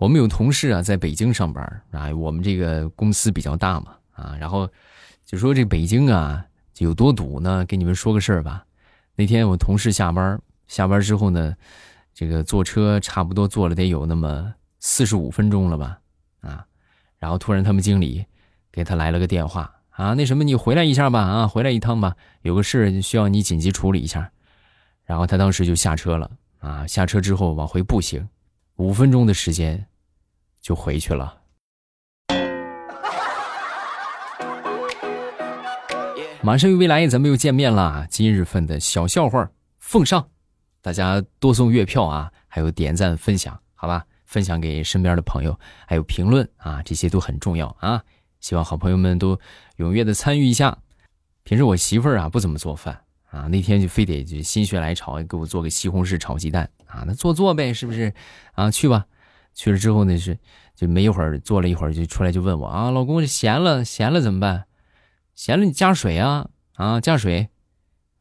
我们有同事啊，在北京上班啊，我们这个公司比较大嘛啊，然后就说这北京啊有多堵呢？给你们说个事儿吧。那天我同事下班，下班之后呢，这个坐车差不多坐了得有那么四十五分钟了吧啊，然后突然他们经理给他来了个电话啊，那什么你回来一下吧啊，回来一趟吧，有个事需要你紧急处理一下。然后他当时就下车了啊，下车之后往回步行，五分钟的时间。就回去了。马上与未来，咱们又见面了。今日份的小笑话奉上，大家多送月票啊，还有点赞分享，好吧？分享给身边的朋友，还有评论啊，这些都很重要啊。希望好朋友们都踊跃的参与一下。平时我媳妇儿啊不怎么做饭啊，那天就非得就心血来潮给我做个西红柿炒鸡蛋啊，那做做呗，是不是？啊，去吧。去了之后呢，是就没一会儿，坐了一会儿就出来就问我啊，老公这咸了，咸了怎么办？咸了你加水啊啊，加水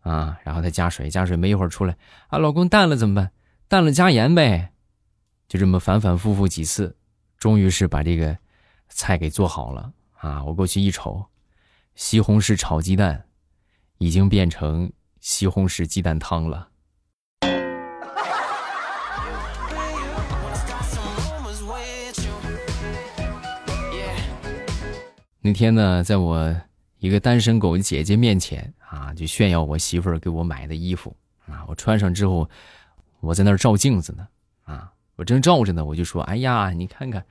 啊，然后他加水，加水没一会儿出来啊，老公淡了怎么办？淡了加盐呗，就这么反反复复几次，终于是把这个菜给做好了啊！我过去一瞅，西红柿炒鸡蛋已经变成西红柿鸡蛋汤了。那天呢，在我一个单身狗姐姐面前啊，就炫耀我媳妇儿给我买的衣服啊。我穿上之后，我在那儿照镜子呢啊，我正照着呢，我就说：“哎呀，你看看，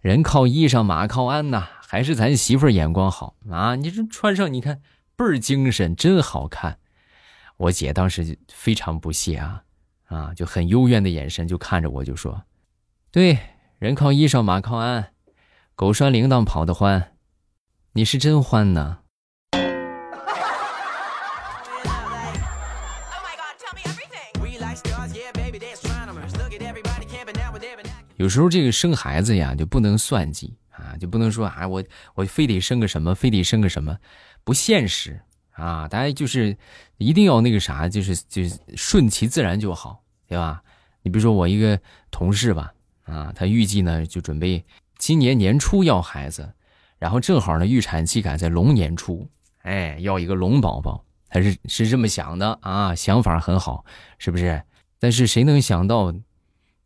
人靠衣裳，马靠鞍呐，还是咱媳妇儿眼光好啊！你这穿上，你看倍儿精神，真好看。”我姐当时就非常不屑啊啊，就很幽怨的眼神就看着我，就说：“对，人靠衣裳，马靠鞍，狗拴铃铛跑得欢。”你是真欢呢。有时候这个生孩子呀，就不能算计啊，就不能说啊，我我非得生个什么，非得生个什么，不现实啊。大家就是一定要那个啥，就是就是顺其自然就好，对吧？你比如说我一个同事吧，啊，他预计呢就准备今年年初要孩子。然后正好呢，预产期赶在龙年初，哎，要一个龙宝宝，他是是这么想的啊，想法很好，是不是？但是谁能想到，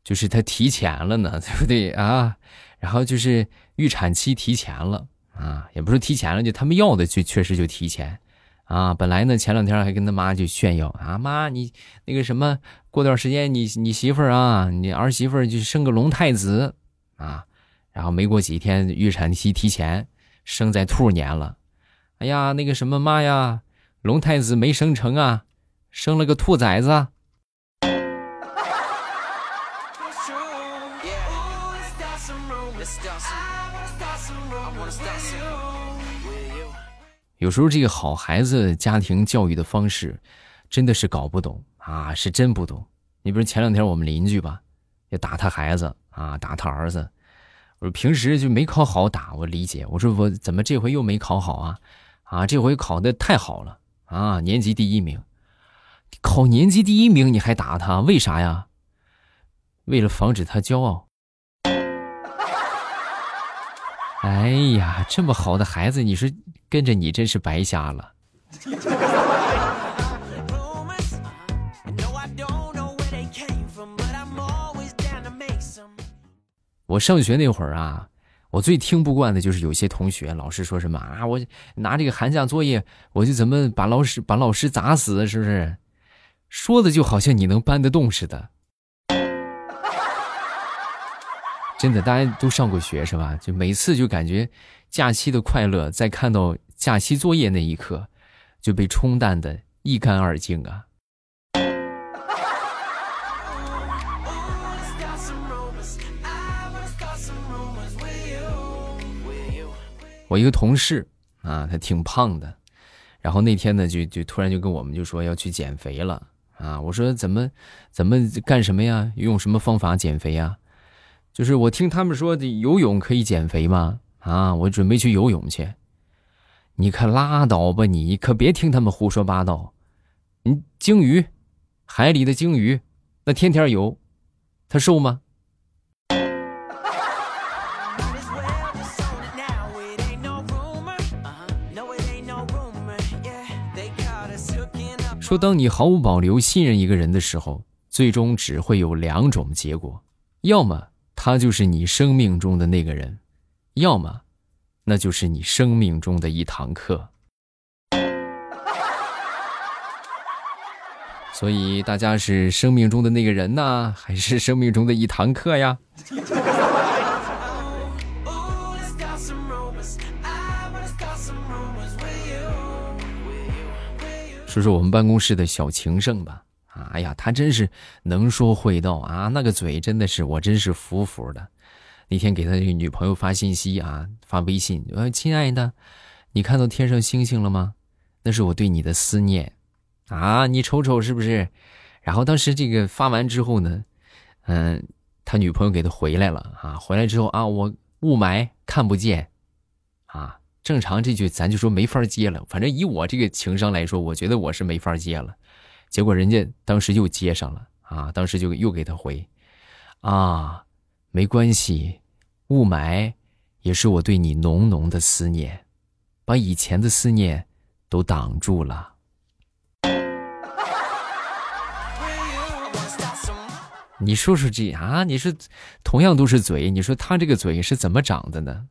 就是他提前了呢，对不对啊？然后就是预产期提前了啊，也不是提前了，就他们要的就确实就提前啊。本来呢，前两天还跟他妈就炫耀啊，妈你那个什么，过段时间你你媳妇儿啊，你儿媳妇儿就生个龙太子啊。然后没过几天，预产期提前，生在兔年了。哎呀，那个什么妈呀，龙太子没生成啊，生了个兔崽子。有时候这个好孩子家庭教育的方式，真的是搞不懂啊，是真不懂。你比如前两天我们邻居吧，也打他孩子啊，打他儿子。我说平时就没考好打，我理解。我说我怎么这回又没考好啊？啊，这回考的太好了啊，年级第一名。考年级第一名你还打他？为啥呀？为了防止他骄傲。哎呀，这么好的孩子，你说跟着你真是白瞎了。我上学那会儿啊，我最听不惯的就是有些同学老师说什么啊，我拿这个寒假作业，我就怎么把老师把老师砸死，是不是？说的就好像你能搬得动似的。真的，大家都上过学是吧？就每次就感觉假期的快乐，在看到假期作业那一刻，就被冲淡的一干二净啊。我一个同事啊，他挺胖的，然后那天呢，就就突然就跟我们就说要去减肥了啊。我说怎么怎么干什么呀？用什么方法减肥呀？就是我听他们说游泳可以减肥吗？啊，我准备去游泳去。你可拉倒吧，你可别听他们胡说八道。你鲸鱼，海里的鲸鱼，那天天游，它瘦吗？说，当你毫无保留信任一个人的时候，最终只会有两种结果：要么他就是你生命中的那个人，要么那就是你生命中的一堂课。所以，大家是生命中的那个人呢，还是生命中的一堂课呀？说说我们办公室的小情圣吧。啊，哎呀，他真是能说会道啊，那个嘴真的是我真是服服的。那天给他这个女朋友发信息啊，发微信，呃，亲爱的，你看到天上星星了吗？那是我对你的思念啊，你瞅瞅是不是？然后当时这个发完之后呢，嗯，他女朋友给他回来了啊，回来之后啊，我雾霾看不见。正常这句咱就说没法接了，反正以我这个情商来说，我觉得我是没法接了。结果人家当时又接上了啊，当时就又给他回，啊，没关系，雾霾也是我对你浓浓的思念，把以前的思念都挡住了。你说说这啊，你说同样都是嘴，你说他这个嘴是怎么长的呢？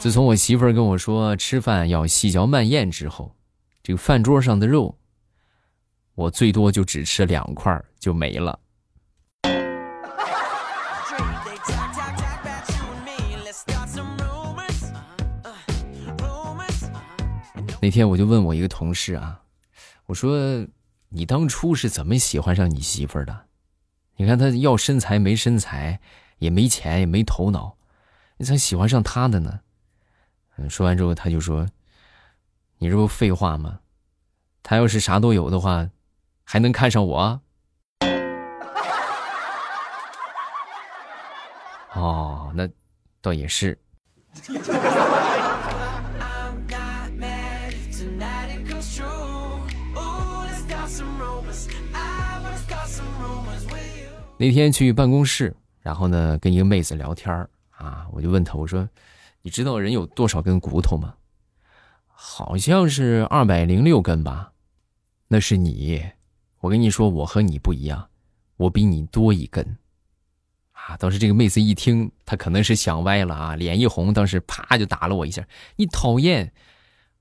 自从我媳妇儿跟我说吃饭要细嚼慢咽之后，这个饭桌上的肉，我最多就只吃两块就没了。那天我就问我一个同事啊，我说你当初是怎么喜欢上你媳妇儿的？你看她要身材没身材，也没钱也没头脑，你咋喜欢上她的呢？说完之后，他就说：“你这不废话吗？他要是啥都有的话，还能看上我？” 哦，那倒也是。那天去办公室，然后呢，跟一个妹子聊天啊，我就问她，我说。你知道人有多少根骨头吗？好像是二百零六根吧。那是你，我跟你说，我和你不一样，我比你多一根。啊！当时这个妹子一听，她可能是想歪了啊，脸一红，当时啪就打了我一下。你讨厌！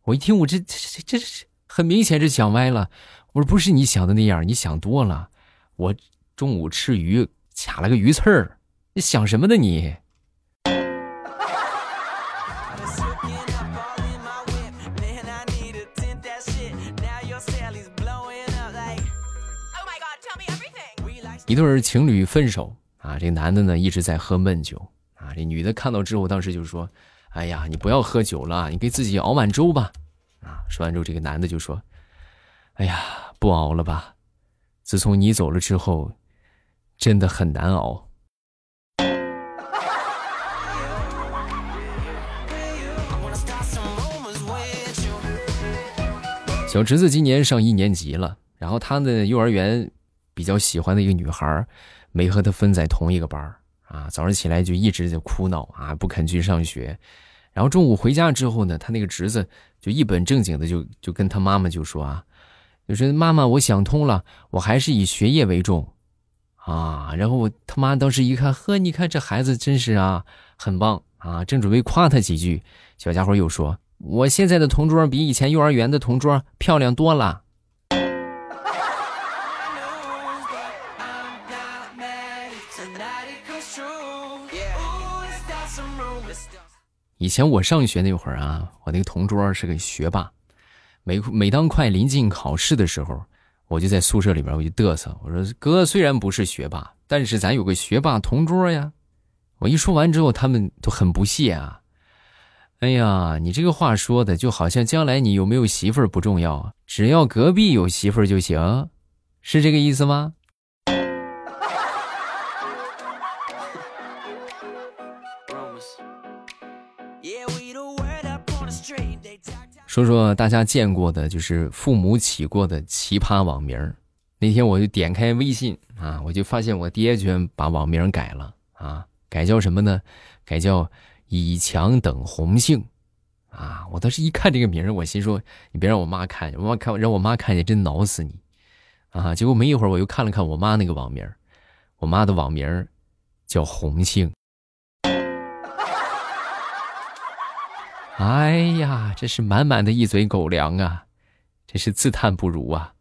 我一听，我这这这这很明显是想歪了。我说不是你想的那样，你想多了。我中午吃鱼卡了个鱼刺儿，你想什么呢你？一对情侣分手啊，这男的呢一直在喝闷酒啊，这女的看到之后，当时就说：“哎呀，你不要喝酒了，你给自己熬碗粥吧。”啊，说完之后，这个男的就说：“哎呀，不熬了吧，自从你走了之后，真的很难熬。”小侄子今年上一年级了，然后他的幼儿园。比较喜欢的一个女孩，没和他分在同一个班啊。早上起来就一直在哭闹啊，不肯去上学。然后中午回家之后呢，他那个侄子就一本正经的就就跟他妈妈就说啊，就说妈妈，我想通了，我还是以学业为重啊。然后我他妈当时一看，呵，你看这孩子真是啊，很棒啊，正准备夸他几句，小家伙又说，我现在的同桌比以前幼儿园的同桌漂亮多了。以前我上学那会儿啊，我那个同桌是个学霸。每每当快临近考试的时候，我就在宿舍里边我就嘚瑟，我说：“哥虽然不是学霸，但是咱有个学霸同桌呀。”我一说完之后，他们都很不屑啊。哎呀，你这个话说的就好像将来你有没有媳妇儿不重要，只要隔壁有媳妇儿就行，是这个意思吗？说说大家见过的，就是父母起过的奇葩网名那天我就点开微信啊，我就发现我爹居然把网名改了啊，改叫什么呢？改叫以强等红杏。啊！我当时一看这个名儿，我心说：“你别让我妈看，我妈看让我妈看见，真挠死你！”啊！结果没一会儿，我又看了看我妈那个网名我妈的网名叫红杏。哎呀，这是满满的一嘴狗粮啊！真是自叹不如啊！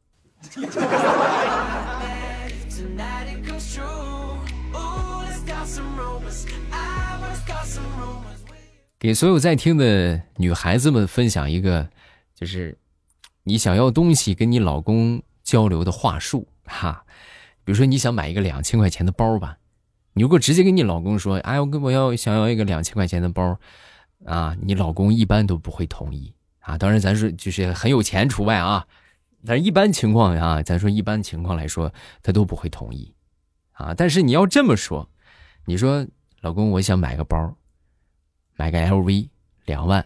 给所有在听的女孩子们分享一个，就是你想要东西跟你老公交流的话术哈。比如说你想买一个两千块钱的包吧，你如果直接跟你老公说：“哎，我跟我要想要一个两千块钱的包。”啊，你老公一般都不会同意啊。当然，咱说就是很有钱除外啊。但是一般情况啊，咱说一般情况来说，他都不会同意啊。但是你要这么说，你说老公，我想买个包。买个 LV 两万，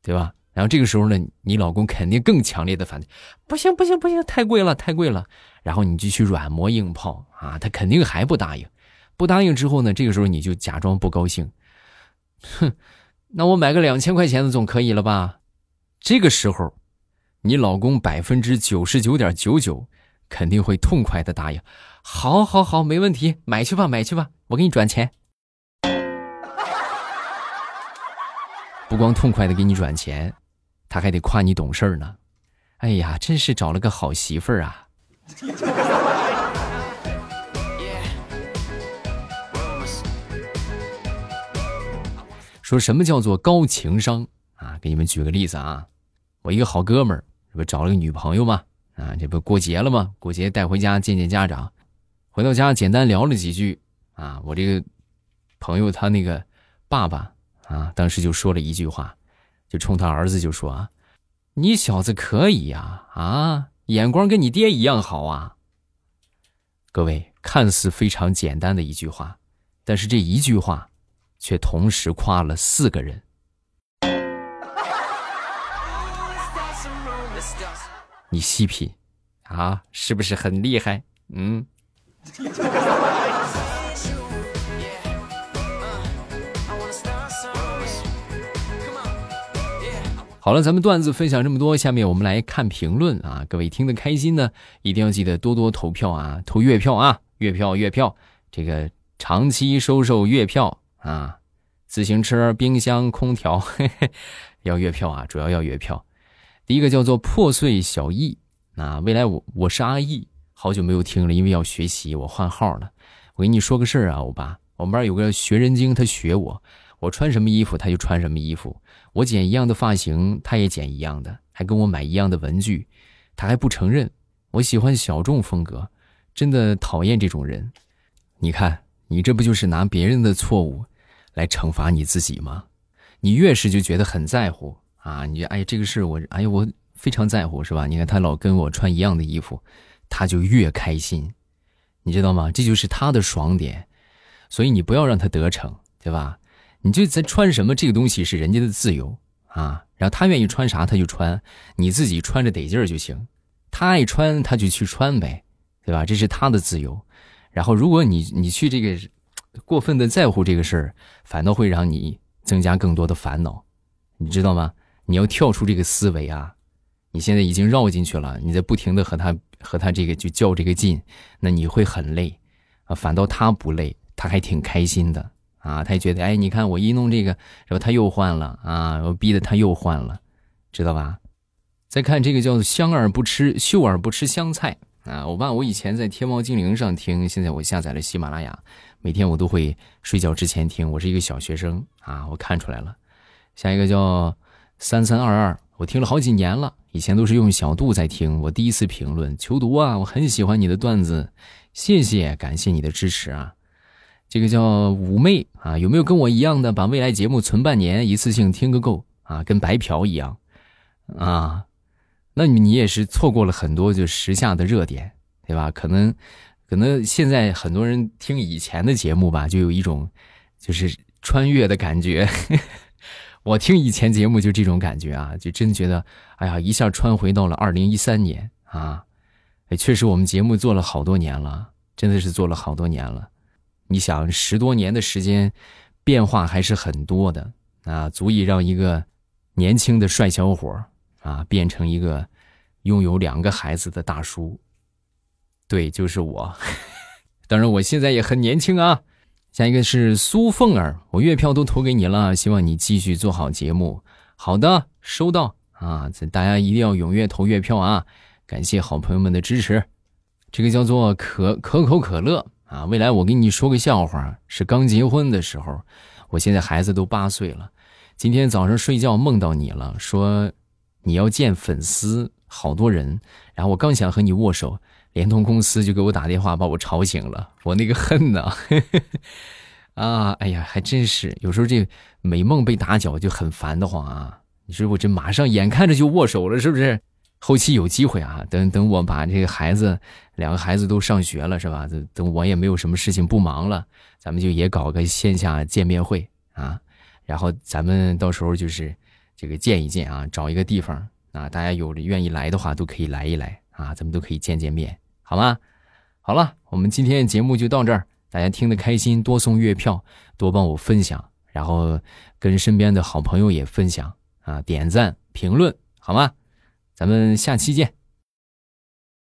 对吧？然后这个时候呢，你老公肯定更强烈的反对，不行不行不行，太贵了太贵了。然后你就去软磨硬泡啊，他肯定还不答应。不答应之后呢，这个时候你就假装不高兴，哼，那我买个两千块钱的总可以了吧？这个时候，你老公百分之九十九点九九肯定会痛快的答应，好好好，没问题，买去吧买去吧，我给你转钱。不光痛快的给你转钱，他还得夸你懂事儿呢。哎呀，真是找了个好媳妇儿啊！说什么叫做高情商啊？给你们举个例子啊，我一个好哥们儿，这不找了个女朋友吗？啊，这不过节了吗？过节带回家见见家长，回到家简单聊了几句啊，我这个朋友他那个爸爸。啊！当时就说了一句话，就冲他儿子就说：“啊，你小子可以呀！啊，眼光跟你爹一样好啊！”各位，看似非常简单的一句话，但是这一句话，却同时夸了四个人。你细品，啊，是不是很厉害？嗯。好了，咱们段子分享这么多，下面我们来看评论啊！各位听得开心呢，一定要记得多多投票啊，投月票啊，月票月票，这个长期收受月票啊，自行车、冰箱、空调，嘿嘿，要月票啊，主要要月票。第一个叫做破碎小易啊，未来我我是阿易，好久没有听了，因为要学习，我换号了。我跟你说个事儿啊，欧巴，我们班有个学人精，他学我，我穿什么衣服他就穿什么衣服。我剪一样的发型，他也剪一样的，还跟我买一样的文具，他还不承认。我喜欢小众风格，真的讨厌这种人。你看，你这不就是拿别人的错误来惩罚你自己吗？你越是就觉得很在乎啊，你哎这个事我哎呀我非常在乎是吧？你看他老跟我穿一样的衣服，他就越开心，你知道吗？这就是他的爽点，所以你不要让他得逞，对吧？你就在穿什么这个东西是人家的自由啊，然后他愿意穿啥他就穿，你自己穿着得劲儿就行。他爱穿他就去穿呗，对吧？这是他的自由。然后如果你你去这个过分的在乎这个事儿，反倒会让你增加更多的烦恼，你知道吗？你要跳出这个思维啊！你现在已经绕进去了，你在不停的和他和他这个就较这个劲，那你会很累啊。反倒他不累，他还挺开心的。啊，他也觉得，哎，你看我一弄这个，然后他又换了啊，我逼得他又换了，知道吧？再看这个叫做香而不吃秀而不吃香菜啊，我爸我以前在天猫精灵上听，现在我下载了喜马拉雅，每天我都会睡觉之前听。我是一个小学生啊，我看出来了。下一个叫三三二二，我听了好几年了，以前都是用小度在听，我第一次评论求读啊，我很喜欢你的段子，谢谢，感谢你的支持啊。这个叫妩媚啊，有没有跟我一样的把未来节目存半年，一次性听个够啊？跟白嫖一样啊？那你也是错过了很多就时下的热点，对吧？可能可能现在很多人听以前的节目吧，就有一种就是穿越的感觉。我听以前节目就这种感觉啊，就真觉得哎呀，一下穿回到了二零一三年啊！确实我们节目做了好多年了，真的是做了好多年了。你想十多年的时间，变化还是很多的啊，足以让一个年轻的帅小伙啊变成一个拥有两个孩子的大叔。对，就是我。当然，我现在也很年轻啊。下一个是苏凤儿，我月票都投给你了，希望你继续做好节目。好的，收到啊，这大家一定要踊跃投月票啊！感谢好朋友们的支持。这个叫做可可口可乐啊，未来我给你说个笑话，是刚结婚的时候，我现在孩子都八岁了，今天早上睡觉梦到你了，说你要见粉丝，好多人，然后我刚想和你握手。联通公司就给我打电话，把我吵醒了。我那个恨呐，啊，哎呀，还真是有时候这美梦被打搅就很烦得慌啊。你说我这马上眼看着就握手了，是不是？后期有机会啊，等等我把这个孩子两个孩子都上学了，是吧？等等我也没有什么事情不忙了，咱们就也搞个线下见面会啊。然后咱们到时候就是这个见一见啊，找一个地方啊，大家有愿意来的话都可以来一来啊，咱们都可以见见面。好吗？好了，我们今天的节目就到这儿。大家听得开心，多送月票，多帮我分享，然后跟身边的好朋友也分享啊，点赞评论，好吗？咱们下期见。